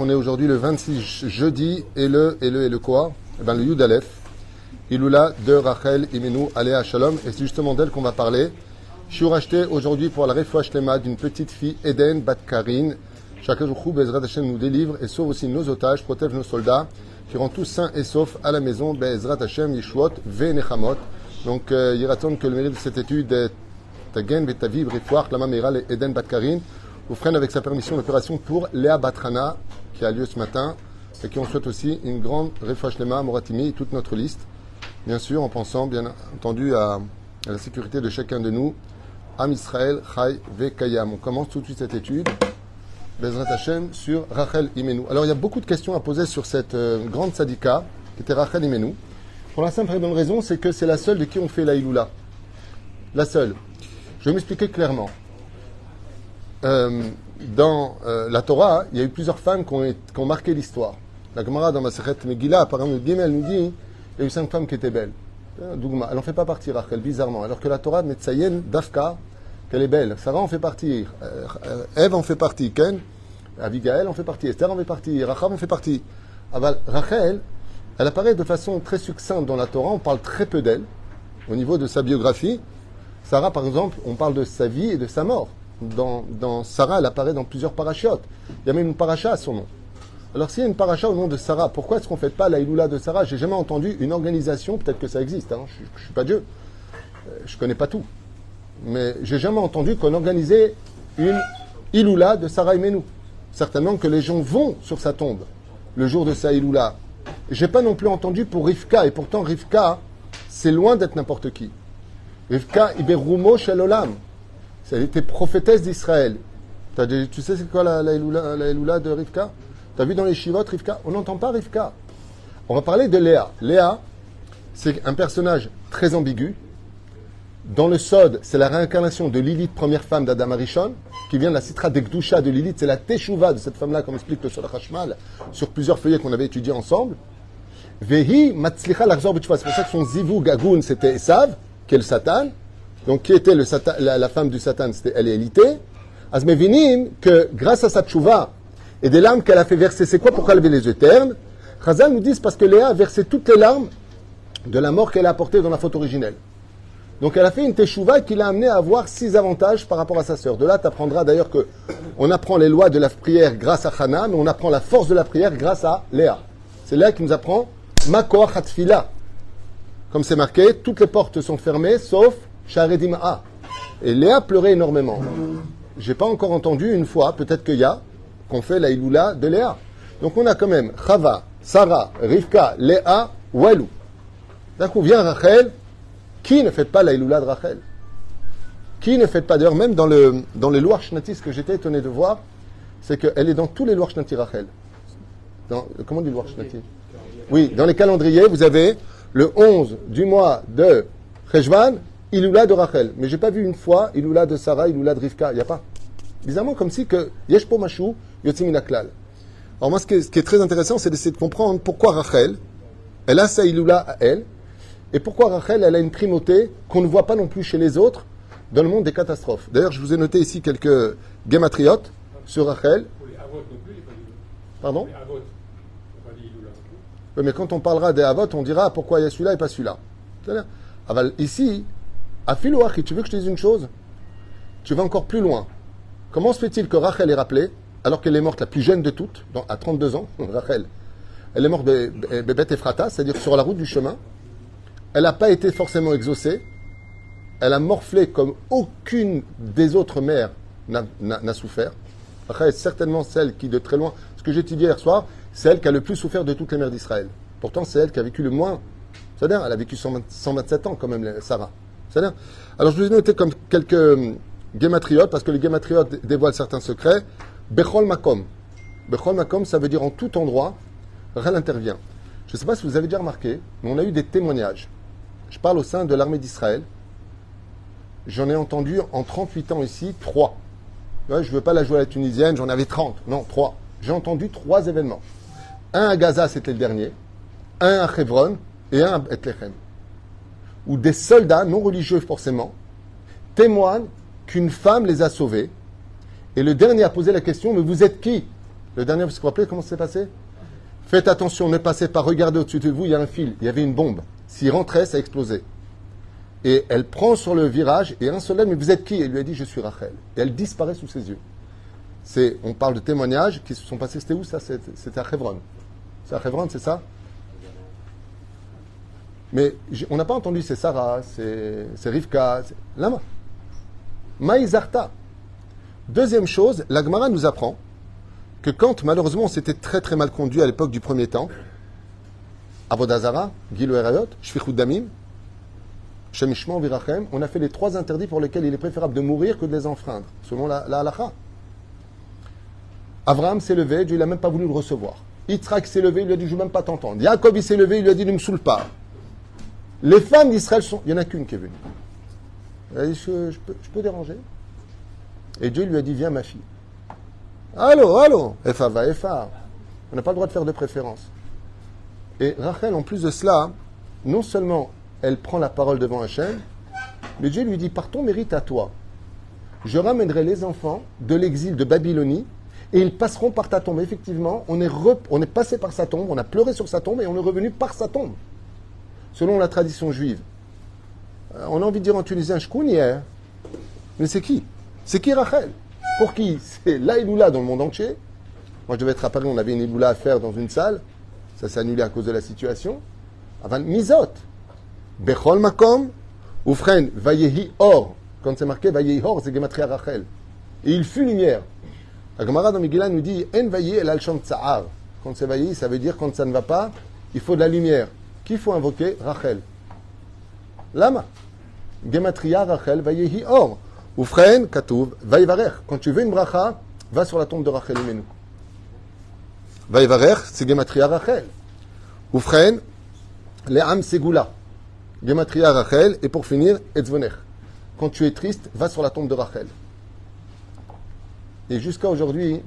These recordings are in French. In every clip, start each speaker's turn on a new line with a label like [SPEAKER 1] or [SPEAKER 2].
[SPEAKER 1] On est aujourd'hui le 26 jeudi, et le, et le, et le quoi? Eh ben, le Yud Aleph, Iloula de Rachel Imenu, Aléa Shalom. Et c'est justement d'elle qu'on va parler. Je suis racheté aujourd'hui pour la Refoua Shlema d'une petite fille, Eden Bat Karin. Chacun jour, Bezrat Hashem nous délivre et sauve aussi nos otages, protège nos soldats, qui rendent tous sains et saufs à la maison. Bezrat Hashem, Yeshuot, Venechamot. Donc, euh, il attend que le mérite de cette étude est Tagen, Betaviv, Refouach, Lama Meira, Eden Bat Karin vous freine avec sa permission l'opération pour Léa Batrana qui a lieu ce matin et qui on souhaite aussi une grande refresh lema Moratimi et toute notre liste. Bien sûr, en pensant bien entendu à, la sécurité de chacun de nous. Am Israël, Chai, Vekayam. On commence tout de suite cette étude. Bezrat Hashem sur Rachel Imenu. Alors il y a beaucoup de questions à poser sur cette euh, grande sadika qui était Rachel Imenu. Pour la simple et bonne raison, c'est que c'est la seule de qui on fait la Iloula. La seule. Je vais m'expliquer clairement. Euh, dans euh, la Torah, il y a eu plusieurs femmes qui ont, marqué l'histoire. La Gemara dans Masechet Megillah, par exemple, elle nous dit il y a eu cinq femmes qui étaient belles. Dougma, elle n'en fait pas partie, Rachel, bizarrement. Alors que la Torah, Metsayen, Dafka, qu'elle est belle. Sarah en fait partie. Euh, Ève en fait partie. Ken, Abigail en fait partie. Esther en fait partie. Rachel en fait partie. Rachel, elle apparaît de façon très succincte dans la Torah. On parle très peu d'elle au niveau de sa biographie. Sarah, par exemple, on parle de sa vie et de sa mort dans, Sarah, elle apparaît dans plusieurs parachutes. Il y a même une paracha à son nom. Alors s'il y a une paracha au nom de Sarah, pourquoi est-ce qu'on ne fait pas la Iloula de Sarah? J'ai jamais entendu une organisation, peut-être que ça existe, hein, je ne suis pas Dieu, euh, je ne connais pas tout, mais j'ai jamais entendu qu'on organisait une Iloula de Sarah Menou. Certainement que les gens vont sur sa tombe le jour de sa Iloula. J'ai pas non plus entendu pour Rivka, et pourtant Rivka, c'est loin d'être n'importe qui. Rivka Iberumo Shalolam. Elle était prophétesse d'Israël. Tu sais c'est quoi la, la, de Rivka? Tu as vu dans les Shivot Rivka? On n'entend pas Rivka. On va parler de Léa. Léa, c'est un personnage très ambigu. Dans le Sod, c'est la réincarnation de Lilith, première femme d'Adam Arishon, qui vient de la citra d'Ekdusha de Lilith. C'est la Teshuvah de cette femme-là, comme explique le Sod Hashmal, sur plusieurs feuillets qu'on avait étudiés ensemble. Vehi Matzlicha C'est pour ça que son Zivu Gagoun, c'était Esav, qui est le Satan. Donc, qui était la, femme du Satan elle et Élité. Azmevinim, que grâce à sa tchouva et des larmes qu'elle a fait verser, c'est quoi Pourquoi elle avait les yeux ternes? Chazal nous dit parce que Léa a versé toutes les larmes de la mort qu'elle a apportée dans la faute originelle. Donc elle a fait une teshuva qui l'a amené à avoir six avantages par rapport à sa sœur. De là, tu apprendras d'ailleurs que on apprend les lois de la prière grâce à Hana, mais on apprend la force de la prière grâce à Léa. C'est Léa qui nous apprend Makoach Hatfila. Comme c'est marqué, toutes les portes sont fermées, sauf ah. Et Léa pleurait énormément. J'ai pas encore entendu une fois, peut-être qu'il y a, qu'on fait la Iloula de Léa. Donc on a quand même Chava, Sarah, Rivka, Léa, Walou. D'un coup vient Rachel. Qui ne fait pas la Iloula de Rachel? Qui ne fait pas? D'ailleurs, même dans, le, dans les Shnatis, ce que j'étais étonné de voir, c'est qu'elle est dans tous les lois Shnati Rachel. Comment dit lois Shnati Oui, dans les calendriers, vous avez le 11 du mois de Rejvan, Iloula de Rachel. Mais j'ai pas vu une fois Iloula de Sarah, Iloula de Rivka. Il n'y a pas. Bizarrement, comme si que Yesh po Mashou, Yotzimina Alors moi, ce qui est, très intéressant, c'est d'essayer de comprendre pourquoi Rachel, elle a sa Iloula à elle, et pourquoi Rachel, elle a une primauté qu'on ne voit pas non plus chez les autres dans le monde des catastrophes. D'ailleurs, je vous ai noté ici quelques gématriotes sur Rachel. Pardon? Oui, mais quand on parlera des Avot, on dira pourquoi il y a celui-là et pas celui-là. Ici, à tu veux que je te dise une chose? Tu vas encore plus loin. Comment se fait-il que Rachel est rappelée, alors qu'elle est morte la plus jeune de toutes, à 32 ans, Rachel Elle est morte Bébet Ephrata, c'est-à-dire sur la route du chemin. Elle n'a pas été forcément exaucée. Elle a morflé comme aucune des autres mères n'a souffert. Rachel est certainement celle qui, de très loin, ce que j'ai étudié hier soir, c'est elle qui a le plus souffert de toutes les mères d'Israël. Pourtant, c'est elle qui a vécu le moins. C'est-à-dire, elle a vécu 127 ans quand même, Sarah. Alors, je vous ai noté comme quelques hum, gématriotes, parce que les gématriotes dévoilent certains secrets. Bechol Makom. Bechol Makom, ça veut dire en tout endroit, Rel intervient. Je ne sais pas si vous avez déjà remarqué, mais on a eu des témoignages. Je parle au sein de l'armée d'Israël. J'en ai entendu en 38 ans ici, trois. je ne veux pas la jouer à la tunisienne, j'en avais 30. Non, trois. J'ai entendu trois événements. Un à Gaza, c'était le dernier. Un à Hebron et un à Bethlehem où des soldats, non religieux forcément, témoignent qu'une femme les a sauvés Et le dernier a posé la question, mais vous êtes qui? Le dernier, vous vous rappelez comment ça s'est passé? Faites attention, ne passez pas, regardez au-dessus de vous, il y a un fil, il y avait une bombe. S'il rentrait, ça explosait. Et elle prend sur le virage, et un homme, mais vous êtes qui? Elle lui a dit, je suis Rachel. Et elle disparaît sous ses yeux. C'est, on parle de témoignages qui se sont passés, c'était où ça? C'était à Hebron. C'est à Hebron, c'est ça? Mais on n'a pas entendu c'est Sarah, c'est Rivka, c'est Lama. Maïzarta. Deuxième chose, l'Agmara nous apprend que quand malheureusement c'était très très mal conduit à l'époque du premier temps, Avodazara, Gilo Erayot, Shfichud Damim, Shemishman Virachem, on a fait les trois interdits pour lesquels il est préférable de mourir que de les enfreindre, selon la, la halacha. Abraham s'est levé, Dieu n'a même pas voulu le recevoir. Yitzhak s'est levé, il lui a dit Je ne veux même pas t'entendre. Jacob s'est levé, il lui a dit Ne me saoule pas. Les femmes d'Israël sont. Il n'y en a qu'une qui est venue. Je, peux, déranger Et Dieu lui a dit Viens, ma fille. Allô, allô Efa va, Efa. On n'a pas le droit de faire de préférence. Et Rachel, en plus de cela, non seulement elle prend la parole devant Hachem, mais Dieu lui dit Par ton mérite à toi, je ramènerai les enfants de l'exil de Babylonie et ils passeront par ta tombe. Effectivement, on est passé par sa tombe, on a pleuré sur sa tombe et on est revenu par sa tombe, selon la tradition juive. Euh, on a envie de dire en tunisien hier. Mais c'est qui? C'est qui Rachel? Pour qui? C'est là dans le monde entier. Moi, je devais être à Paris, on avait une Iloula à faire dans une salle. Ça s'est annulé à cause de la situation. Avant Misot. Bechol Makom. Oufren, Vayehi Or. Quand c'est marqué Vayehi Or, c'est Gematria Rachel. Et il fut lumière. La Gemara dans Megillah nous dit En Vayehi el al Tsa'ar. Quand c'est Vayehi, ça veut dire quand ça ne va pas, il faut de la lumière. Qui faut invoquer Rachel. Lama? Gematria Rachel Vayehi Or. Oufren, Katouv, Vayevarech. Quand tu veux une bracha, va sur la tombe de Rachel Imenu. Vayevarech, c'est Gematria Rachel. Oufren, Le'am Segula. Gematria Rachel. Et pour finir, Etzvonech. Quand tu es triste, va sur la tombe de Rachel. Et jusqu'à aujourd'hui,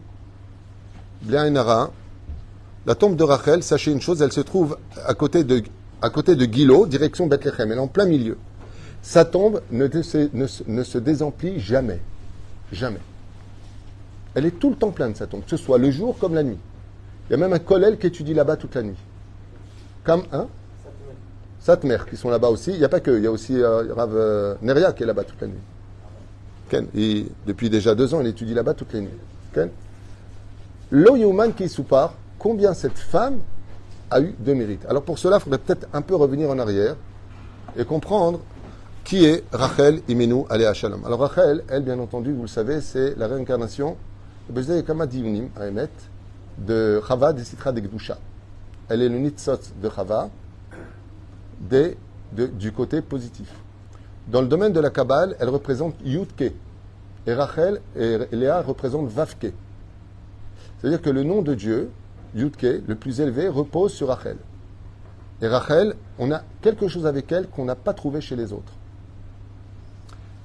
[SPEAKER 1] Nara, la tombe de Rachel, sachez une chose, elle se trouve à côté de, à côté de Gilo, direction Bethléem. Elle est en plein milieu. Sa tombe ne, ne, se désemplit jamais. Jamais. Elle est tout le temps pleine, sa tombe, que ce soit le jour comme la nuit. Il y a même un collèle qui étudie là-bas toute la nuit. Comme un Satmer, qui sont là-bas aussi. Il n'y a pas que, il y a aussi euh, Rav euh, Neria qui est là-bas toute la nuit. Ken. Et depuis déjà deux ans, il étudie là-bas toutes les nuits. Ken? Lo qui soupar, combien cette femme a eu de mérite. Alors pour cela, il faudrait peut-être un peu revenir en arrière et comprendre qui est Rachel Imenu Alea Shalom. Alors Rachel, elle, bien entendu, vous le savez, c'est la réincarnation de Chava de Sitra de Gdusha. Elle est le nitzot de Chava du côté positif. Dans le domaine de la Kabbale, elle représente Yudke. Et Rachel et Léa représentent Vavke. C'est-à-dire que le nom de Dieu, Yudke, le plus élevé, repose sur Rachel. Et Rachel, on a quelque chose avec elle qu'on n'a pas trouvé chez les autres.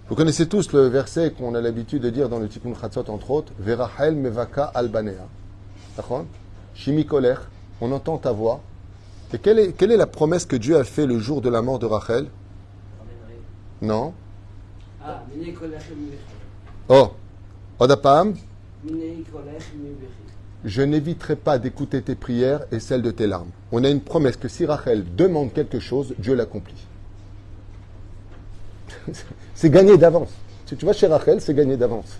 [SPEAKER 1] Vous connaissez tous le verset qu'on a l'habitude de dire dans le Tikkun Chatzot, entre autres, Verachel mevaka albanea. Shimi on entend ta voix. Et quelle est, quelle est la promesse que Dieu a fait le jour de la mort de Rachel? Non Oh, Odapam? Je n'éviterai pas d'écouter tes prières et celles de tes larmes. On a une promesse que si Rachel demande quelque chose, Dieu l'accomplit. c'est gagné d'avance. Si tu vas chez Rachel, c'est gagné d'avance.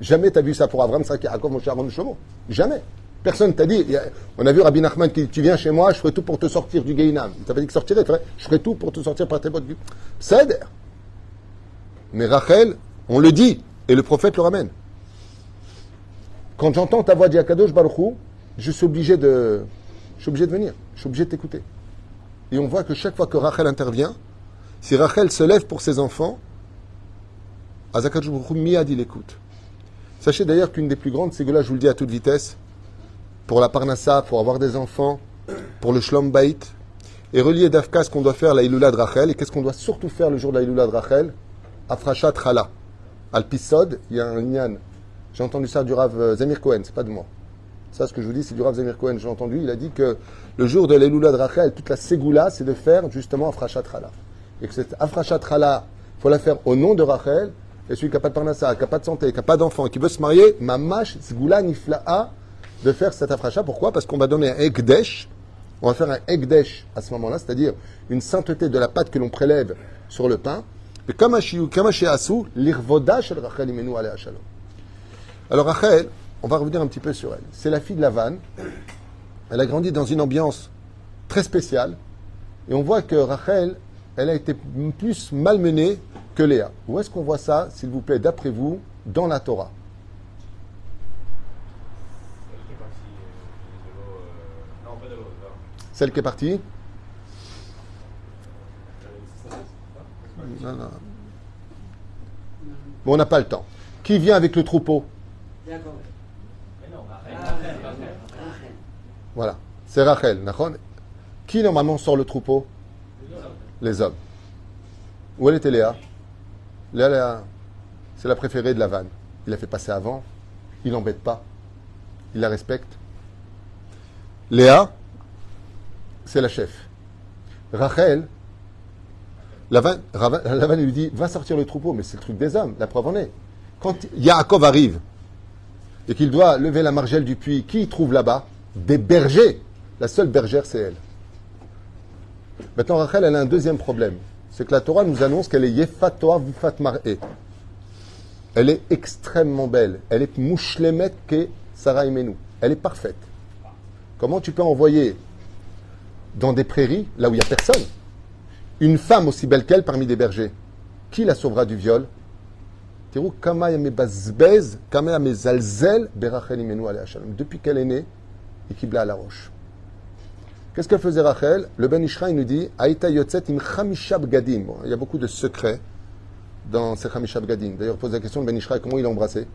[SPEAKER 1] Jamais tu as vu ça pour Avram, Saki, Yaakov, Moshe, Aaron, Shomo. Jamais. Personne t'a dit. On a vu Rabbi Nachman qui dit Tu viens chez moi, je ferai tout pour te sortir du Gainam. Il t'avait dit que sortirait, je ferai tout pour te sortir par tes bottes du. Cède. Mais Rachel, on le dit, et le prophète le ramène. Quand j'entends ta voix d'Yakadosh Baruchou, je suis obligé de. Je suis obligé de venir. Je suis obligé de t'écouter. Et on voit que chaque fois que Rachel intervient, si Rachel se lève pour ses enfants, Azakadosh Miad, il écoute. Sachez d'ailleurs qu'une des plus grandes, c'est que là, je vous le dis à toute vitesse, pour la Parnassa, pour avoir des enfants, pour le Shlom et relié d'Afka ce qu'on doit faire la Ilula de Rachel, et qu'est-ce qu'on doit surtout faire le jour de la Ilula de Rachel? Afrashat Chala. Al-Pisod, il y a un Nyan. J'ai entendu ça du Rav euh, Zamir Cohen, c'est pas de moi. Ça, ce que je vous dis, c'est du Rav Zamir Cohen. J'ai entendu, il a dit que le jour de l'Eloula de Rachel, toute la Ségoula, c'est de faire justement Afrashat Chala et que cette Afrachat Chala, il faut la faire au nom de Rachel, et celui qui n'a pas de parnassa, qui n'a pas de santé, qui n'a pas d'enfant, qui veut se marier, mamash zgoula nifla'a de faire cet afracha. Pourquoi? Parce qu'on va donner un ekdesh, on va faire un ekdesh à ce moment-là, c'est-à-dire une sainteté de la pâte que l'on prélève sur le pain. Et comme asu, l'irvoda shel Rachel imenu alea shalom. Alors Rachel, on va revenir un petit peu sur elle. C'est la fille de Lavan. Elle a grandi dans une ambiance très spéciale. Et on voit que Rachel, elle a été plus malmenée que Léa. Où est-ce qu'on voit ça, s'il vous plaît, d'après vous, dans la Torah? Celle qui est partie non, non. Bon, on n'a pas le temps. Qui vient avec le troupeau? Voilà. C'est Rachel. Qui normalement sort le troupeau? Les hommes. Où elle était Léa? Léa, c'est la préférée de la vanne. Il la fait passer avant. Il n'embête pas. Il la respecte. Léa, c'est la chef. Rachel, la vanne lui dit Va sortir le troupeau. Mais c'est le truc des hommes. La preuve en est. Quand Yaakov arrive et qu'il doit lever la margelle du puits, qui trouve là-bas Des bergers? La seule bergère, c'est elle. Maintenant, Rachel, elle a un deuxième problème. C'est que la Torah nous annonce qu'elle est Yefat Torah Vufat Mar'e. Elle est extrêmement belle. Elle est mouchlemet ke Sarah Imenu. Elle est parfaite. Comment tu peux envoyer dans des prairies, là où il n'y a personne, une femme aussi belle qu'elle parmi des bergers? Qui la sauvera du viol? Depuis qu'elle est née, et Kibla à la roche. Qu'est-ce qu'elle faisait Rachel? Le Ben nous dit Aïta yotzet im gadim. il y a beaucoup de secrets dans ces chamishab gadim. D'ailleurs, pose la question de Ben comment il l'a embrassé?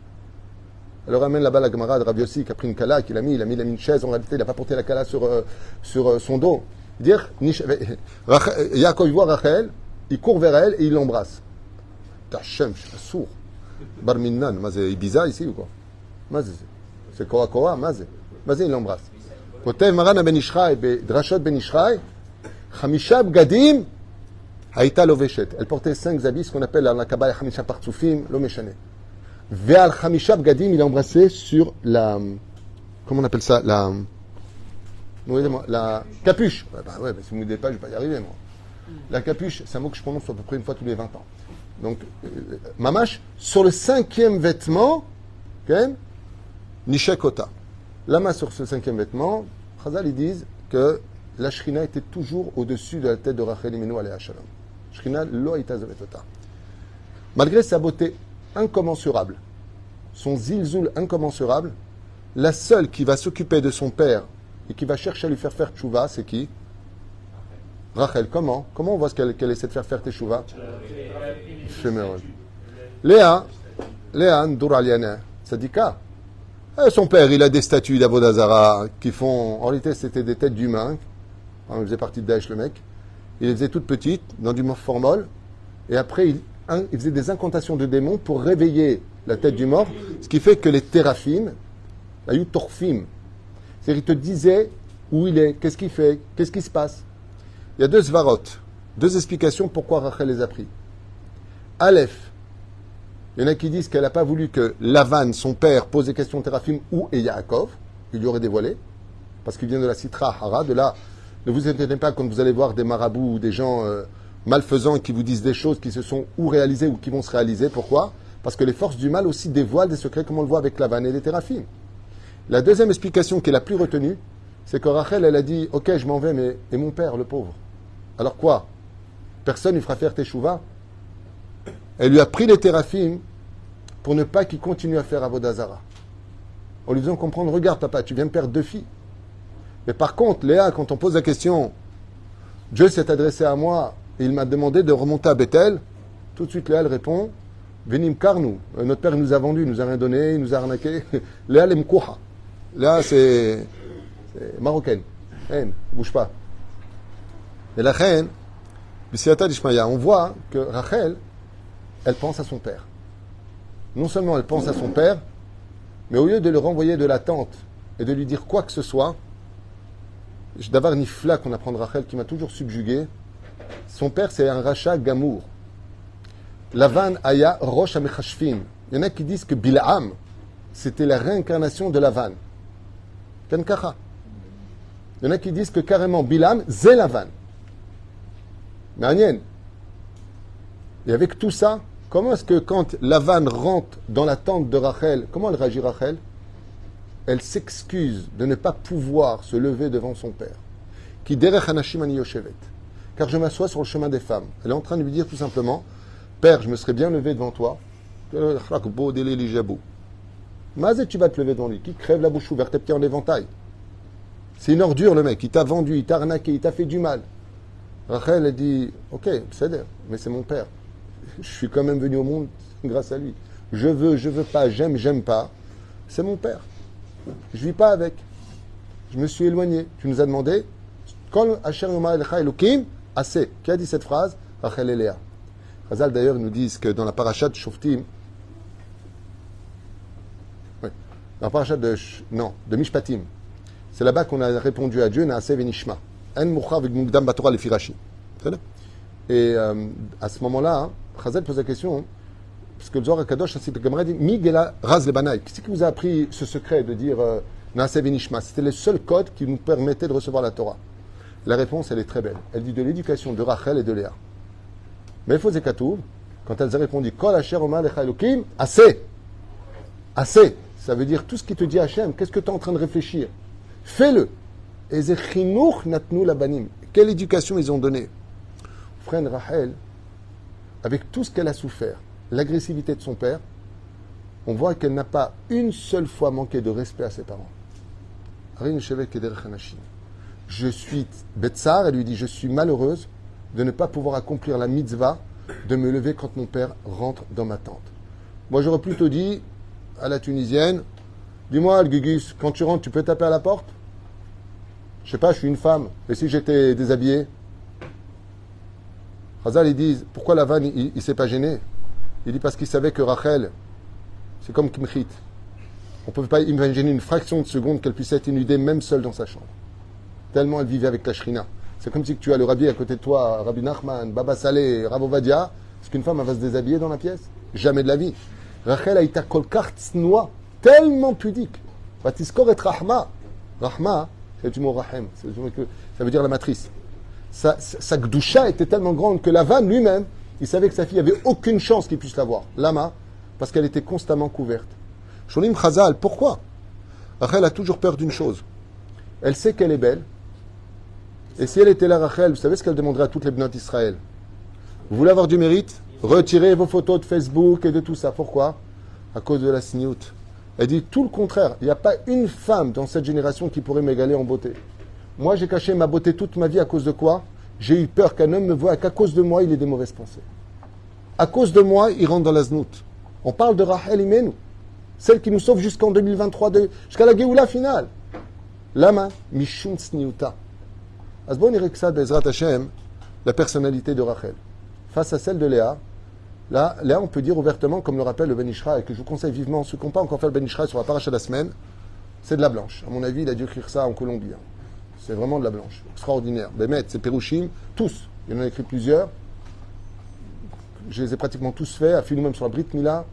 [SPEAKER 1] Alors ramène là-bas la Gemara de Rav Yossi qui a pris une kala, qu'il a mis, il a mis, une chaise. En réalité, il n'a pas porté la kala sur, euh, sur euh, son dos. Dire, Yaakov voit Rachel, il court vers elle et il l'embrasse. Tachem. Barminan, c'est Ibiza ici ou quoi C'est Koa Koa, Mazé. Mazé, il l'embrasse. כותב מרן הבן איש חי בדרשות בן איש חי, חמישה בגדים הייתה לובשת. Elle portait cinq habits, ce qu'on appelle dans la Kabbalah חמישה פרצופים, לא משנה. ועל חמישה בגדים il embrassait sur la... Comment on appelle ça La... La capuche. Bah, ouais, mais si vous ne me pas, je ne vais pas y arriver, moi. La capuche, c'est un mot que je prononce à peu près une fois tous les 20 ans. Donc, euh, mamash, sur le cinquième vêtement, okay, Nishekota. La main sur ce cinquième vêtement, Chazal, ils disent que la Shrina était toujours au-dessus de la tête de Rachel Imenu aléa shalom. Shrina lo Malgré sa beauté incommensurable, son zilzul incommensurable, la seule qui va s'occuper de son père et qui va chercher à lui faire faire tchouva, c'est qui? Rachel. Comment? Comment on voit qu'elle essaie de faire faire tchouva Léa, Léa, Ndour Aliana, Sadika. Euh, son père, il a des statues d'Avodazara qui font. En réalité, c'était des têtes d'humains. Il faisait partie de Daesh, le mec. Il les faisait toutes petites, dans du formol. Et après, il, faisait des incantations de démons pour réveiller la tête du mort. Ce qui fait que les théraphim, la yutorfim, c'est-à-dire, il te disait où il est, qu'est-ce qu'il fait, qu'est-ce qui se passe. Il y a deux svarot, deux explications pourquoi Rachel les a pris. Aleph, il y en a qui disent qu'elle n'a pas voulu que Lavan, son père, pose des questions Théraphim ou et Yaakov. Il lui aurait dévoilé. Parce qu'il vient de la Citra Hara. De là, ne vous étonnez pas quand vous allez voir des marabouts ou des gens euh, malfaisants qui vous disent des choses qui se sont ou réalisées ou qui vont se réaliser. Pourquoi? Parce que les forces du mal aussi dévoilent des secrets comme on le voit avec Lavan et les Théraphim. La deuxième explication qui est la plus retenue, c'est que Rachel, elle a dit Ok, je m'en vais, mais et mon père, le pauvre? Alors quoi? Personne ne fera faire Teshuva elle lui a pris les théraphim pour ne pas qu'il continue à faire Avodazara. En lui faisant comprendre, regarde papa, tu viens de perdre deux filles. Mais par contre, Léa, quand on pose la question, Dieu s'est adressé à moi et il m'a demandé de remonter à Bethel, tout de suite Léa, elle répond, Venim Karnou, euh, notre père nous a vendu, il nous a rien donné, il nous a arnaqué. Léa, l'emkouha. Léa, c'est marocaine. Haine, bouge pas. Et la reine, on voit que Rachel, elle pense à son père. Non seulement elle pense à son père, mais au lieu de le renvoyer de la tente et de lui dire quoi que ce soit, d'avoir Nifla qu'on apprend de Rachel qui m'a toujours subjugué, son père c'est un rachat gamour. Lavan Aya Rosh Amechashfim. Il y en a qui disent que Bil'am, c'était la réincarnation de Lavan. Kenkacha. Il y en a qui disent que carrément Bil'am, c'est Lavan. Mais Et avec tout ça, comment est-ce que quand Lavan rentre dans la tente de Rachel, comment elle réagit Rachel? Elle s'excuse de ne pas pouvoir se lever devant son père. Qui. Car je m'assois sur le chemin des femmes. Elle est en train de lui dire tout simplement Père, je me serais bien levé devant toi. Mazet, tu vas te lever devant lui. Qui crève la bouche ouverte, tes pieds en éventail. C'est une ordure, le mec. Il t'a vendu, il t'a arnaqué, il t'a fait du mal. Rachel, elle dit Ok, c'est mais c'est mon père. Je suis quand même venu au monde grâce à lui. Je veux, je veux pas, j'aime, j'aime pas. C'est mon père. Je vis pas avec. Je me suis éloigné. Tu nous as demandé Kol Asher Assez. Qui a dit cette phrase? Rachel et Léa. Razal d'ailleurs nous disent que dans la parachat de Shoftim, la non, de Mishpatim, c'est là-bas qu'on a répondu à Dieu, Naase Venishma. Mugdam Batora Firashi. Et euh, à ce moment-là, Chazal pose la question, parce que le Zohar Kadosh, c'est le dit Migela Raz Banaï. Qu'est-ce qui vous a appris ce secret de dire euh, Naase Venishma C'était le seul code qui nous permettait de recevoir la Torah. La réponse, elle est très belle. Elle dit de l'éducation de Rachel et de Léa. Mais Zekatoub, quand elles ont répondu Kol assez. Assez. Ça veut dire tout ce qui te dit Hachem, qu'est-ce que tu es en train de réfléchir? Fais-le. Quelle éducation ils ont donné Frère Rachel, avec tout ce qu'elle a souffert, l'agressivité de son père, on voit qu'elle n'a pas une seule fois manqué de respect à ses parents. Je suis Betsar, elle lui dit Je suis malheureuse de ne pas pouvoir accomplir la mitzvah de me lever quand mon père rentre dans ma tente. Moi, j'aurais plutôt dit à la Tunisienne, dis-moi, Gugus, quand tu rentres, tu peux taper à la porte? Je sais pas, je suis une femme. Et si j'étais déshabillé Hazal, ils disent, pourquoi la vanne, il, ne s'est pas gêné? Il dit parce qu'il savait que Rachel, c'est comme Kimchit. On ne peut pas imaginer une fraction de seconde qu'elle puisse être inudée même seule dans sa chambre. Tellement elle vivait avec la shrina. C'est comme si tu as le rabbi à côté de toi, Rabbi Nachman, Baba Saleh, Ravovadia. Est-ce qu'une femme va se déshabiller dans la pièce? Jamais de la vie. Rachel a été noix, tellement pudique. Batiskor et Rahma. Rahma, c'est du mot Rahem. Ça veut dire la matrice. Sa, sa gdoucha était tellement grande que Lavan lui-même, il savait que sa fille avait aucune chance qu'il puisse l'avoir. Lama, parce qu'elle était constamment couverte. Sholim Chazal, pourquoi? Rachel a toujours peur d'une chose. Elle sait qu'elle est belle, et si elle était là, Rachel, vous savez ce qu'elle demanderait à toutes les bnotes d'Israël? Vous voulez avoir du mérite? Retirez vos photos de Facebook et de tout ça. Pourquoi? À cause de la sniout. Elle dit tout le contraire. Il n'y a pas une femme dans cette génération qui pourrait m'égaler en beauté. Moi, j'ai caché ma beauté toute ma vie à cause de quoi? J'ai eu peur qu'un homme me voie qu'à cause de moi, il ait des mauvaises pensées. À cause de moi, il rentre dans la znout. On parle de Rachel Imenu, celle qui nous sauve jusqu'en 2023, jusqu'à la Géoula finale. Lama, Mishun Sniuta. Asbon Bezrat Hashem, la personnalité de Rachel. Face à celle de Léa, là, Léa, on peut dire ouvertement, comme le rappelle le Ben et que je vous conseille vivement, ceux qui n'ont pas encore fait le Ben sur la paracha de la semaine, c'est de la blanche. À mon avis, il a dû écrire ça en Colombie. Hein. C'est vraiment de la blanche. Extraordinaire. Bémet, c'est Perushim, tous. Il en a écrit plusieurs. Je les ai pratiquement tous faits, à nous même sur la Brit Mila.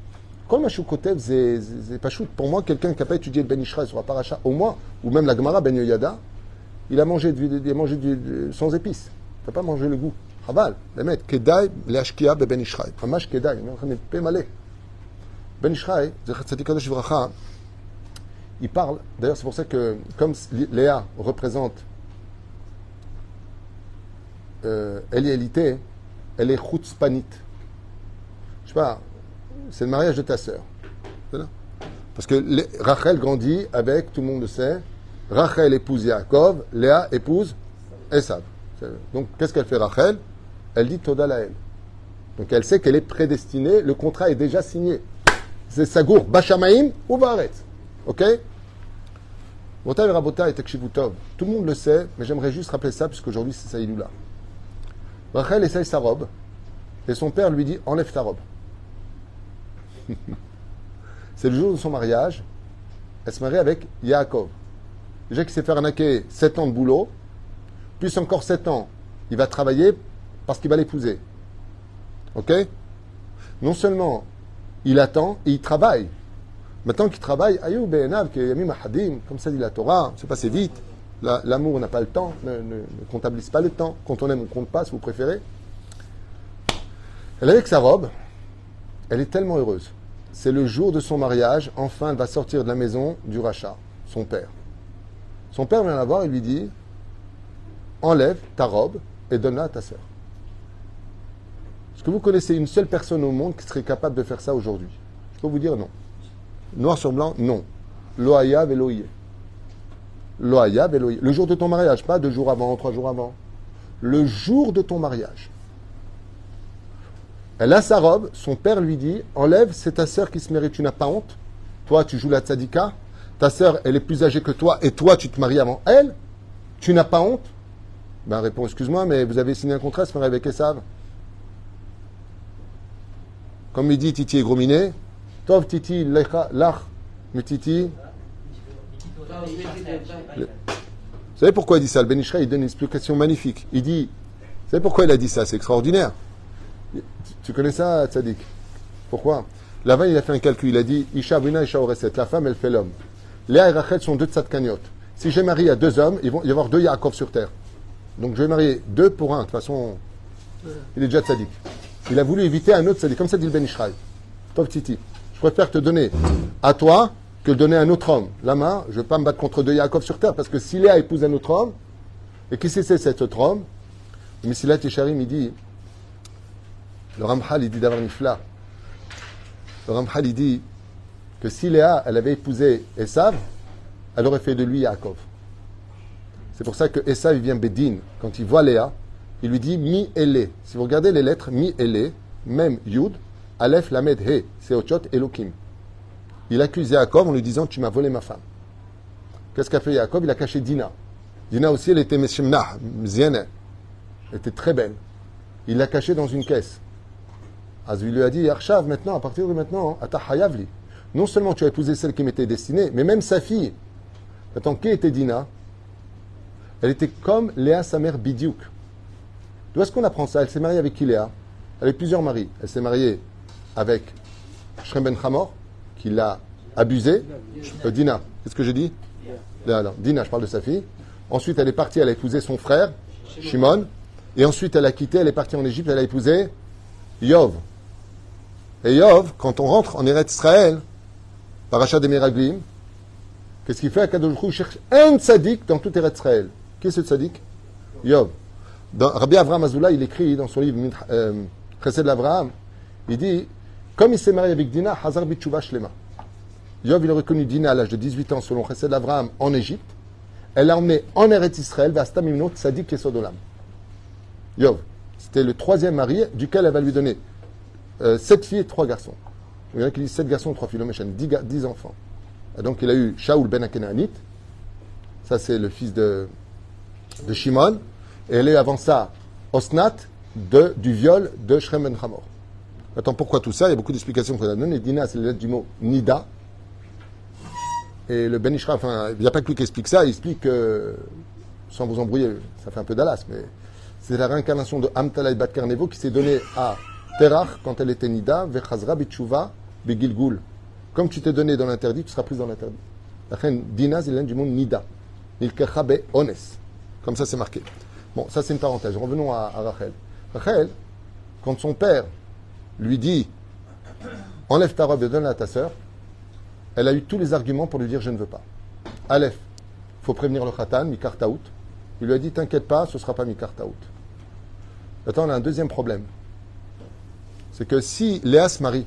[SPEAKER 1] Comme Kotev, c'est pas Pour moi, quelqu'un qui n'a pas étudié le Ben sur la paracha, au moins, ou même la Gemara Ben Yoyada, il a mangé, il a mangé sans épices. Il n'a pas mangé le goût. Il parle, d'ailleurs c'est pour ça que, comme Léa représente euh, Elialité, elle est chutzpanit. Je sais pas, c'est le mariage de ta sœur. Parce que Rachel grandit avec, tout le monde le sait, Rachel épouse Yaakov, Léa épouse Esav. Donc, qu'est-ce qu'elle fait Rachel? Elle dit Toda elle. Donc, elle sait qu'elle est prédestinée, le contrat est déjà signé. C'est Sagour, Bachamaim ou Baret. Ok? Tout le monde le sait, mais j'aimerais juste rappeler ça, puisqu'aujourd'hui c'est Saïdoula. Rachel essaye sa robe, et son père lui dit Enlève ta robe. c'est le jour de son mariage. Elle se marie avec Yaakov. Déjà qu'il s'est fait arnaquer 7 ans de boulot, plus encore 7 ans, il va travailler parce qu'il va l'épouser. Ok? Non seulement il attend et il travaille. Maintenant qu'il travaille, ayou be'enav, yamim ahadim, comme ça dit la Torah, c'est passé vite. La- L'amour n'a pas le temps, ne comptabilise pas le temps. Quand on aime, on compte pas, si vous préférez. Elle est avec sa robe, elle est tellement heureuse. C'est le jour de son mariage, enfin elle va sortir de la maison du rachat, son père. Son père vient la voir et lui dit Enlève ta robe et donne-la à ta sœur. Est-ce que vous connaissez une seule personne au monde qui serait capable de faire ça aujourd'hui? Je peux vous dire non. Noir sur blanc, non. Loaya veloïe. Loaya veloïe. Le jour de ton mariage, pas deux jours avant, trois jours avant. Le jour de ton mariage. Elle a sa robe, son père lui dit Enlève, c'est ta sœur qui se mérite, tu n'as pas honte. Toi, tu joues la tzadika. Ta sœur, elle est plus âgée que toi, et toi, tu te maries avant elle. Tu n'as pas honte? Ben, réponds Excuse-moi, mais vous avez signé un contrat, se marier avec Esav. Comme il dit Titi est gros minet, Tov Titi lach, mais Titi. Vous savez pourquoi il dit ça? Le Ben Ishraï, il donne une explication magnifique. Il dit Vous savez pourquoi il a dit ça? C'est extraordinaire. Tu- connais ça, Tzadik? Pourquoi? Là-bas, il a fait un calcul. Il a dit Isha Bina, Isha Oreset. La femme, elle fait l'homme. Léa et Rachel sont deux tzadkaniot. Si j'ai marié à deux hommes, il va y avoir deux Yaakov sur terre. Donc je vais marier deux pour un. De toute façon, il est déjà tzaddik. Il a voulu éviter un autre. Comme ça dit le Ben Ishraï. Tov Titi. Je préfère te donner à toi que donner à un autre homme. Lama, je ne vais pas me battre contre deux Yaakov sur terre. Parce que si Léa épouse un autre homme, et qui c'est cet autre homme? Mais si là, Tisharim, il dit le Ramchal, il dit d'avoir Nifla. Le Ramchal, il dit que si Léa, elle avait épousé Esav, elle aurait fait de lui Yaakov. C'est pour ça que Esav, il vient Bedin. Quand il voit Léa, il lui dit Mi Ele. Si vous regardez les lettres Mi Ele, même Yud, Aleph, Lamed, He, c'est Ochot, Elohim. Il accuse Yaakov en lui disant Tu m'as volé ma femme. Qu'est-ce qu'a fait Yaakov? Il a caché Dina. Dina aussi, elle était Meshimnah, Mzienne. Elle était très belle. Il l'a cachée dans une caisse. Az il lui a dit, Arshav, maintenant, à partir de maintenant, Ata Hayavli. Non seulement tu as épousé celle qui m'était destinée, mais même sa fille. Attends, qui était Dina? Elle était comme Léa, sa mère Bidiouk. D'où est-ce qu'on apprend ça? Elle s'est mariée avec qui Léa? Elle avait plusieurs maris. Elle s'est mariée avec Shrem Ben Hamor, qui l'a abusée. Euh, Dina, qu'est-ce que j'ai dit? Dina, je parle de sa fille. Ensuite, elle est partie, elle a épousé son frère, Shimon. Et ensuite, elle a quitté, elle est partie en Égypte, elle a épousé Yov. Et Yov, quand on rentre en Eretz Israël, parachat des Meraglim, qu'est-ce qu'il fait? Akadosh cherche un tzaddik dans tout Eretz Israël. Qui est ce tzaddik Yov. Rabbi Avraham Azoulay, il écrit dans son livre euh, Chesed l'Avraham, il dit comme il s'est marié avec Dina, Hazar Bitshuva Shlema. Yov, il a reconnu Dina à l'âge de 18 ans, selon Chesed l'Avraham, en Égypte. Elle l'a emmené en Eretz Israël, vers Stamimno Tzadik Yesodolam. Yov. C'était le troisième mari duquel elle va lui donner euh, sept filles et trois garçons. Il y en a qui disent sept garçons, trois filles, dix, dix enfants. Donc il a eu Shaoul ben Akenaanit, ça c'est le fils de, de Shimon, elle est avant ça Osnat de, du viol de Shrem ben Hamor. Attends, pourquoi tout ça? Il y a beaucoup d'explications qu'on a données. Dina, c'est lettre du mot Nida. Et le Ben Ishra, enfin, il n'y a pas que lui qui explique ça, il explique que, sans vous embrouiller, ça fait un peu d'Alas, mais c'est la réincarnation de Amtalai Bat Karnevo qui s'est donnée à Terach quand elle était Nida, Vechazra Bitshuva Begilgul. Comme tu t'es donné dans l'interdit, tu seras prise dans l'interdit. La reine Dina, c'est l'un du monde Nida. Nilkecha Be Ones. Comme ça, c'est marqué. Bon, ça, c'est une parenthèse. Revenons à, Rachel. Rachel, quand son père lui dit Enlève ta robe et donne-la à ta sœur, elle a eu tous les arguments pour lui dire Je ne veux pas. Aleph, faut prévenir le Khatan, Mikartaout. Il lui a dit T'inquiète pas, ce ne sera pas Mikartaout. Maintenant, on a un deuxième problème. C'est que si Léa se marie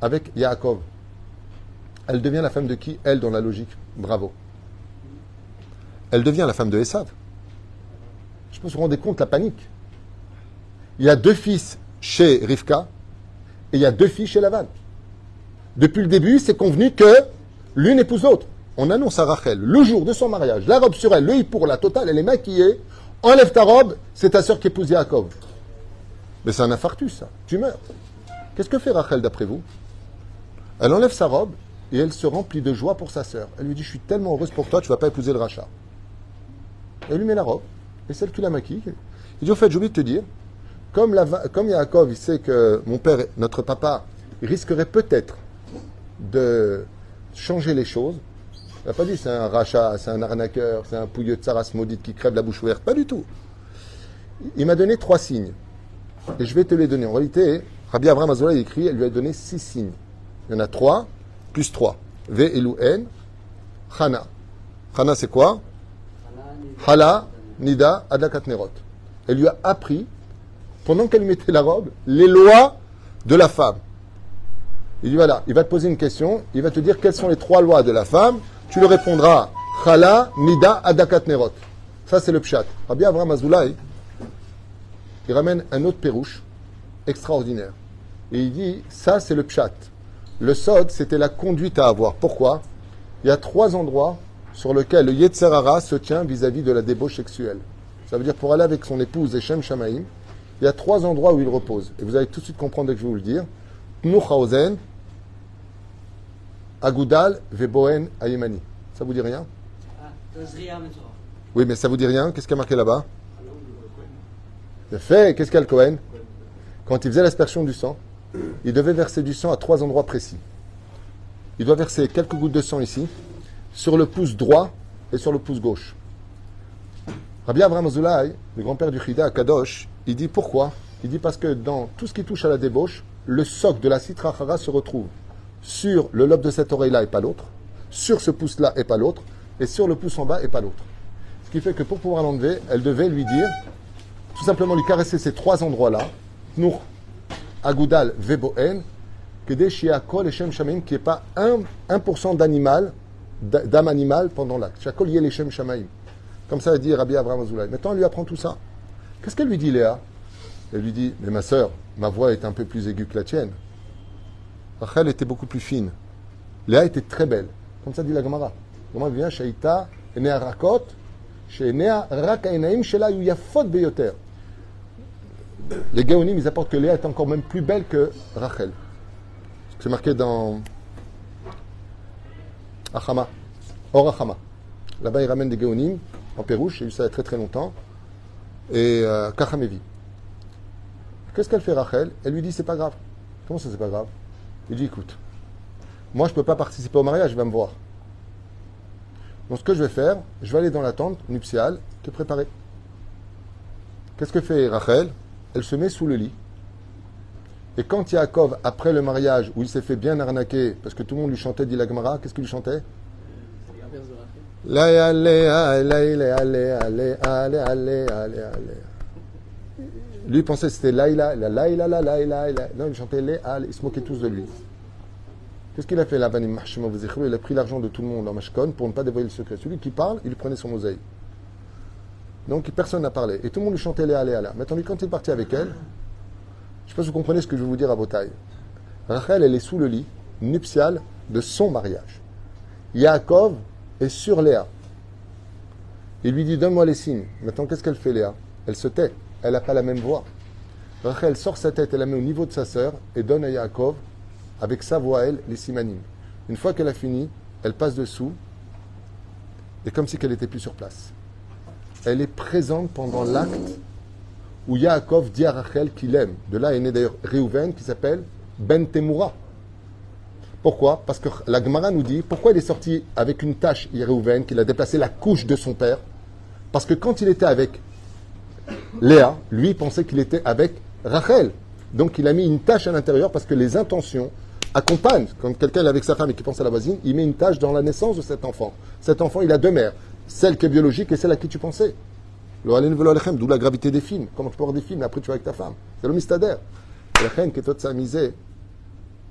[SPEAKER 1] avec Yaakov, elle devient la femme de qui? Elle, dans la logique. Bravo. Elle devient la femme de Esav. Je peux se rendre compte la panique. Il y a deux fils chez Rivka et il y a deux filles chez Lavan. Depuis le début, c'est convenu que l'une épouse l'autre. On annonce à Rachel le jour de son mariage, la robe sur elle, le pour la totale, elle est maquillée. Enlève ta robe, c'est ta sœur qui épouse Yaakov. Mais c'est un infarctus, ça. Tu meurs. Qu'est-ce que fait Rachel d'après vous? Elle enlève sa robe et elle se remplit de joie pour sa sœur. Elle lui dit Je suis tellement heureuse pour toi, tu ne vas pas épouser le rachat. Elle lui met la robe et celle qui la maquille. Il dit Au fait, j'ai oublié de te dire comme, la, comme Yaakov, il sait que mon père, notre papa, risquerait peut-être de changer les choses. Il n'a pas dit c'est un rachat, c'est un arnaqueur, c'est un pouilleux de Saras maudite qui crève la bouche ouverte. Pas du tout. Il m'a donné trois signes. Et je vais te les donner. En réalité, Rabbi Abraham Azoulay écrit, elle lui a donné six signes. Il y en a trois, plus trois. V, Elou, N, Chana. Chana, c'est quoi? Hala, Nida, Adakat Nerot. Elle lui a appris, pendant qu'elle mettait la robe, les lois de la femme. Il dit voilà, il va te poser une question, il va te dire quelles sont les trois lois de la femme, tu lui répondras Chala, Nida, Adakat Nerot. Ça, c'est le pshat. Rabbi Avraham Azoulay, il ramène un autre pérouche extraordinaire. Et il dit ça, c'est le pshat. Le sod, c'était la conduite à avoir. Pourquoi? Il y a trois endroits sur lesquels le Yetzerara se tient vis-à-vis de la débauche sexuelle. Ça veut dire pour aller avec son épouse Echem Shamaim, il y a trois endroits où il repose. Et vous allez tout de suite comprendre dès que je vais vous le dire. Tnuchausen, Agoudal, Veboen, Ayemani. Ça vous dit rien? Oui, mais ça vous dit rien? Qu'est-ce qu'il y a marqué là-bas? Le fait, qu'est-ce qu'il y a le Cohen Quand il faisait l'aspersion du sang, il devait verser du sang à trois endroits précis. Il doit verser quelques gouttes de sang ici, sur le pouce droit et sur le pouce gauche. Rabbi Abraham Azoulay, le grand-père du Chida à Kadosh, il dit pourquoi? Il dit parce que dans tout ce qui touche à la débauche, le soc de la citrachara se retrouve sur le lobe de cette oreille-là et pas l'autre, sur ce pouce-là et pas l'autre, et sur le pouce en bas et pas l'autre. Ce qui fait que pour pouvoir l'enlever, elle devait lui dire, tout simplement lui caresser ces trois endroits-là, Nour, Agoudal, Veboen, que des Shiakol et Shem Shamaim, qui n'est pas 1%, 1 d'animal, d'âme animale pendant l'acte. Comme ça, elle dit Rabbi Abraham Azoulay. Maintenant, elle lui apprend tout ça. Qu'est-ce qu'elle lui dit, Léa? Elle lui dit Mais ma sœur, ma voix est un peu plus aiguë que la tienne. Rachel était beaucoup plus fine. Léa était très belle. Comme ça dit la Gemara. Comment vient Shaita, Enea Rakot, Shenea Rakainaim, Shela Yuyafot Beyoter. Les Gaonim, ils apportent que Léa est encore même plus belle que Rachel. C'est marqué dans Achama, Or Achama. Là-bas, ils ramènent des Gaonim en Pérouche, j'ai eu ça il y a très très longtemps, et euh, Kachamevi. Qu'est-ce qu'elle fait Rachel? Elle lui dit c'est pas grave. Comment ça c'est pas grave? Il dit écoute, moi je ne peux pas participer au mariage, je vais me voir. Donc ce que je vais faire, je vais aller dans la tente nuptiale, te préparer. Qu'est-ce que fait Rachel? Elle se met sous le lit. Et quand Yaakov, après le mariage, où il s'est fait bien arnaquer, parce que tout le monde lui chantait dit la qu'est-ce qu'il lui chantait lui pensait que c'était Laïla, la Laïla, la Laïla, Non, il chantait les ils se moquaient tous de lui. Qu'est-ce qu'il a fait là Il a pris l'argent de tout le monde en Mashkon pour ne pas dévoiler le secret. Celui qui parle, il prenait son oseille. Donc personne n'a parlé. Et tout le monde lui chantait les Léa, Léa. Maintenant, quand il est parti avec elle, je ne sais pas si vous comprenez ce que je vais vous dire à tailles. Rachel, elle est sous le lit nuptial de son mariage. Yaakov est sur Léa. Il lui dit Donne-moi les signes. Maintenant, qu'est-ce qu'elle fait, Léa? Elle se tait. Elle n'a pas la même voix. Rachel sort sa tête, elle la met au niveau de sa sœur et donne à Yaakov, avec sa voix, elle, les simanim. Une fois qu'elle a fini, elle passe dessous et comme si qu'elle n'était plus sur place. Elle est présente pendant l'acte où Yaakov dit à Rachel qu'il aime. De là est né d'ailleurs Réhouven qui s'appelle Ben Temura. Pourquoi? Parce que la Gemara nous dit pourquoi il est sorti avec une tâche, Réhouven, qu'il a déplacé la couche de son père? Parce que quand il était avec Léa, lui pensait qu'il était avec Rachel. Donc il a mis une tâche à l'intérieur parce que les intentions accompagnent. Quand quelqu'un est avec sa femme et qui pense à la voisine, il met une tâche dans la naissance de cet enfant. Cet enfant, il a deux mères. Celle qui est biologique et celle à qui tu pensais. D'où la gravité des films. Comment tu peux avoir des films après tu vas avec ta femme C'est le mystère. La qui est.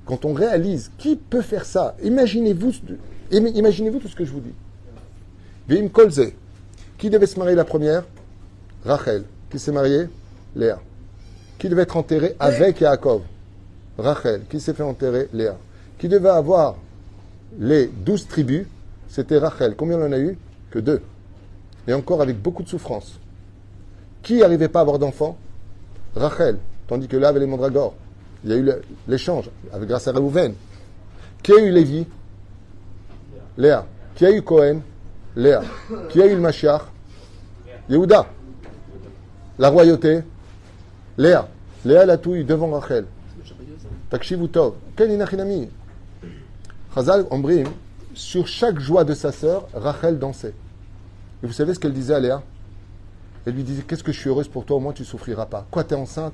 [SPEAKER 1] Quand on réalise qui peut faire ça, imaginez-vous imaginez-vous tout ce que je vous dis. Vim Kolze. Qui devait se marier la première? Rachel. Qui s'est mariée? Léa. Qui devait être enterré avec Yaakov? Rachel. Qui s'est fait enterrer? Léa. Qui devait avoir les douze tribus? C'était Rachel. Combien on en a eu? Que deux. Et encore avec beaucoup de souffrance. Qui n'arrivait pas à avoir d'enfants Rachel. Tandis que là, avait les mandragores. Il y a eu l'échange avec grâce à Réhouven. Qui a eu Lévi? Léa. Qui a eu Cohen? Léa. Qui a eu le Mashiach? Yehuda. La royauté? Léa. Léa la touille devant Rachel. Takshivu Tov. Ken inachinami. Chazal Ombrim, sur chaque joie de sa sœur, Rachel dansait. Et vous savez ce qu'elle disait à Léa Elle lui disait Qu'est-ce que je suis heureuse pour toi, au moins tu souffriras pas. Quoi, t'es enceinte?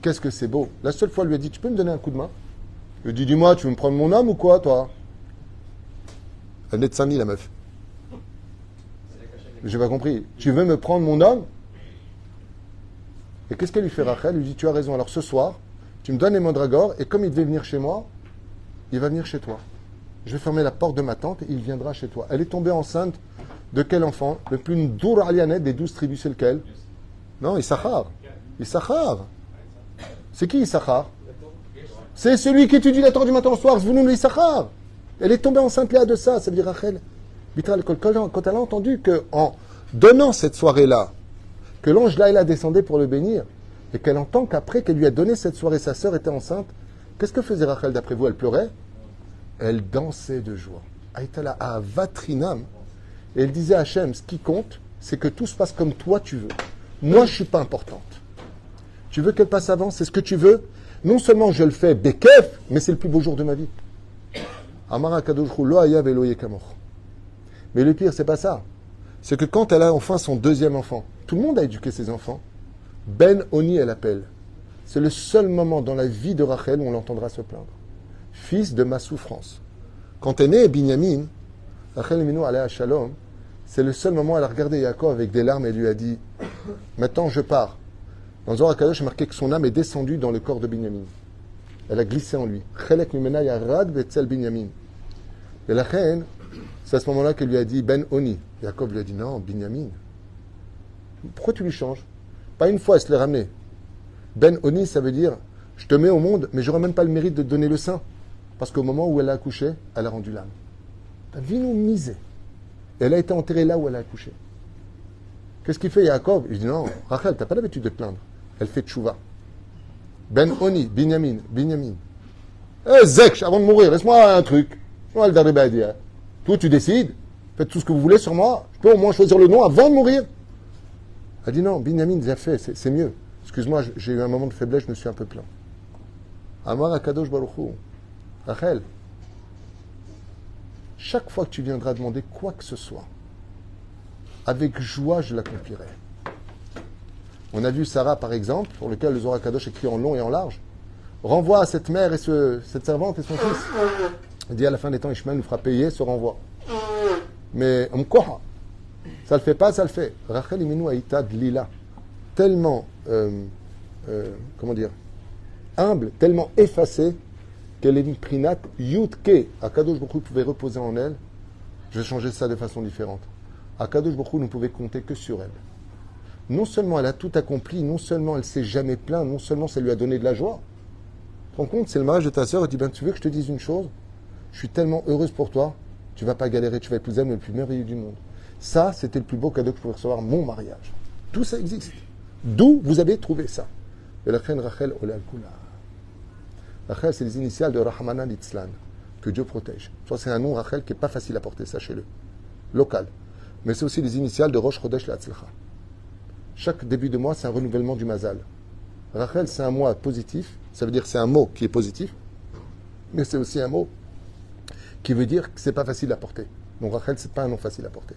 [SPEAKER 1] Qu'est-ce que c'est beau? La seule fois, elle lui a dit Tu peux me donner un coup de main? Il lui a dit Dis-moi, tu veux me prendre mon homme ou quoi, toi? Elle venait de Saint-Denis, la meuf. J'ai pas compris. Tu veux me prendre mon homme? Et qu'est-ce qu'elle lui fait, Rachel? Elle lui dit Tu as raison. Alors ce soir, tu me donnes les mandragores, et comme il devait venir chez moi, il va venir chez toi. Je vais fermer la porte de ma tente et il viendra chez toi. Elle est tombée enceinte de quel enfant Le plus dour alianet des douze tribus, c'est lequel Non, Issachar. Issachar. C'est qui Issachar C'est celui qui étudie la Torah du matin au soir. Vous nous Issachar. Elle est tombée enceinte là de ça. Ça veut dire Rachel. Quand elle a entendu que en donnant cette soirée-là, que l'ange Laïla descendait pour le bénir, et qu'elle entend qu'après qu'elle lui a donné cette soirée, sa sœur était enceinte, qu'est-ce que faisait Rachel d'après vous? Elle pleurait? Elle dansait de joie. Aïtala à Vatrinam. Et elle disait à Hachem, ce qui compte, c'est que tout se passe comme toi tu veux. Moi, je ne suis pas importante. Tu veux qu'elle passe avant, c'est ce que tu veux. Non seulement je le fais bekef, mais c'est le plus beau jour de ma vie. Mais le pire, c'est pas ça. C'est que quand elle a enfin son deuxième enfant, tout le monde a éduqué ses enfants. Ben Oni, elle appelle. C'est le seul moment dans la vie de Rachel où on l'entendra se plaindre. Fils de ma souffrance. Quand est né Binyamin, Rachel Minou à Shalom, c'est le seul moment où elle a regardé Yaakov avec des larmes et lui a dit Maintenant je pars. Dans Zohar Kadosh, il marqué que son âme est descendue dans le corps de Binyamin. Elle a glissé en lui. Et la reine, c'est à ce moment-là qu'elle lui a dit Ben Oni. Yaakov lui a dit Non, Binyamin. Pourquoi tu lui changes? Pas une fois, elle se l'est ramenée. Ben Oni, ça veut dire Je te mets au monde, mais j'aurai même pas le mérite de te donner le sein. Parce qu'au moment où elle a accouché, elle a rendu l'âme. T'as vu nous miser. Elle a été enterrée là où elle a accouché. Qu'est-ce qu'il fait Yaakov? Il dit Non, Rachel, t'as pas l'habitude de te plaindre. Elle fait tchouva. Ben Oni, Binyamin, Binyamin. Eh, Zek, avant de mourir, laisse-moi un truc. Le toi, tu décides, faites tout ce que vous voulez sur moi, je peux au moins choisir le nom avant de mourir. Elle dit non, Binyamin a fait, c'est mieux. Excuse-moi, j'ai eu un moment de faiblesse, je me suis un peu plaint. Amar Akadosh Baruchou, Rachel, chaque fois que tu viendras demander quoi que ce soit, avec joie, je l'accomplirai. On a vu Sarah, par exemple, pour lequel le Zohar Kadosh écrit en long et en large. Renvoie à cette mère et cette servante et son fils. Il dit à la fin des temps, Ishmael nous fera payer ce renvoi. Mais ça le fait pas, ça le fait. Rachel Iminou Aïta Lila, tellement, euh, euh, comment dire, humble, tellement une prinat yutke. Akadosh Baruch pouvait reposer en elle. Je vais changer ça de façon différente. Akadosh Baruch ne pouvait compter que sur elle. Non seulement elle a tout accompli, non seulement elle s'est jamais plainte, non seulement ça lui a donné de la joie. Tu te compte, c'est le mariage de ta sœur, elle dit, ben, tu veux que je te dise une chose? Je suis tellement heureuse pour toi, tu vas pas galérer, tu vas épouser le plus merveilleux du monde. Ça, c'était le plus beau cadeau que je pouvais recevoir, mon mariage. Tout ça existe. D'où vous avez trouvé ça? Rachel, c'est les initiales de Rahmanan Itzlan, que Dieu protège. C'est un nom, Rachel, qui n'est pas facile à porter, sachez-le. Local. Mais c'est aussi les initiales de Rosh Chodesh Latzlacha. Chaque début de mois, c'est un renouvellement du mazal. Rachel, c'est un mois positif, ça veut dire que c'est un mot qui est positif, mais c'est aussi un mot qui veut dire que c'est pas facile à porter. Donc Rachel, c'est pas un nom facile à porter.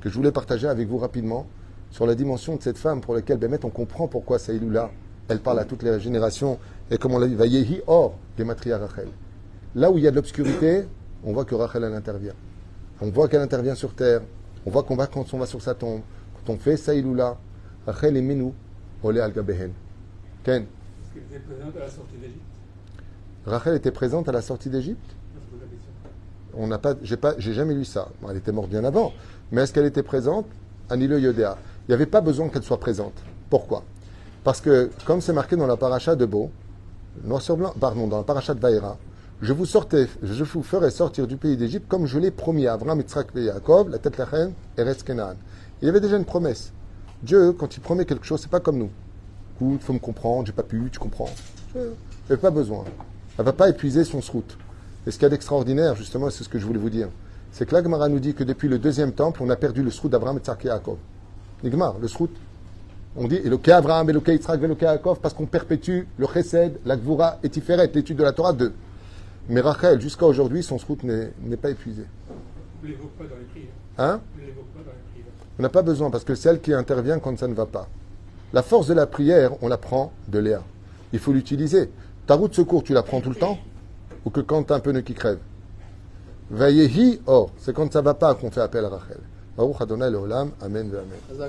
[SPEAKER 1] Que je voulais partager avec vous rapidement sur la dimension de cette femme pour laquelle Bémet, on comprend pourquoi Saïloula, elle parle à toutes les générations, et comme on l'a dit, Vayehi or, Gematria Rachel. Là où il y a de l'obscurité, on voit que Rachel, elle intervient. On voit qu'elle intervient sur terre, on voit qu'on va quand on va sur sa tombe, quand on fait Saïloula, Rachel et Menou, Olé al Gabehen. Ken Est-ce qu'elle était présente à la sortie d'Égypte? Rachel était présente à la sortie d'Égypte? On n'a pas, j'ai pas, j'ai jamais lu ça. elle était morte bien avant. Mais est-ce qu'elle était présente? Anilo Yodéa. Il n'y avait pas besoin qu'elle soit présente. Pourquoi? Parce que, comme c'est marqué dans la paracha de Beau, noir sur blanc, pardon, dans la paracha de Vaïra, je vous, sortais, je vous ferai sortir du pays d'Égypte comme je l'ai promis à Abraham, Yitzhak et Yaakov, la tête la reine, et. Il y avait déjà une promesse. Dieu, quand il promet quelque chose, c'est pas comme nous. Écoute, faut me comprendre, j'ai pas pu, tu comprends. N'y pas besoin. Elle va pas épuiser son srout. Et ce qu'il y a d'extraordinaire, justement, c'est ce que je voulais vous dire, c'est que l'Agmara nous dit que depuis le deuxième temple, on a perdu le srout d'Abraham et Yaakov. Nigmar, le srout. On dit Eloké Abraham, Eloké Yitzhak, Eloké Yaakov, parce qu'on perpétue le Chesed, la Gvura et Tiferet, l'étude de la Torah 2. Mais Rachel, jusqu'à aujourd'hui, son route n'est pas épuisé.
[SPEAKER 2] On ne l'évoque pas dans les prières.
[SPEAKER 1] Hein?
[SPEAKER 2] On ne l'évoque pas dans les prières.
[SPEAKER 1] On n'a pas besoin, parce que c'est elle qui intervient quand ça ne va pas. La force de la prière, on la prend de Léa. Il faut l'utiliser. Ta route de secours, tu la prends tout le temps? Ou que quand t'as un pneu qui crève? Vayehi, or, c'est quand ça va pas qu'on fait appel à Rachel. Baruch Adonai Leolam, Amen, Amen.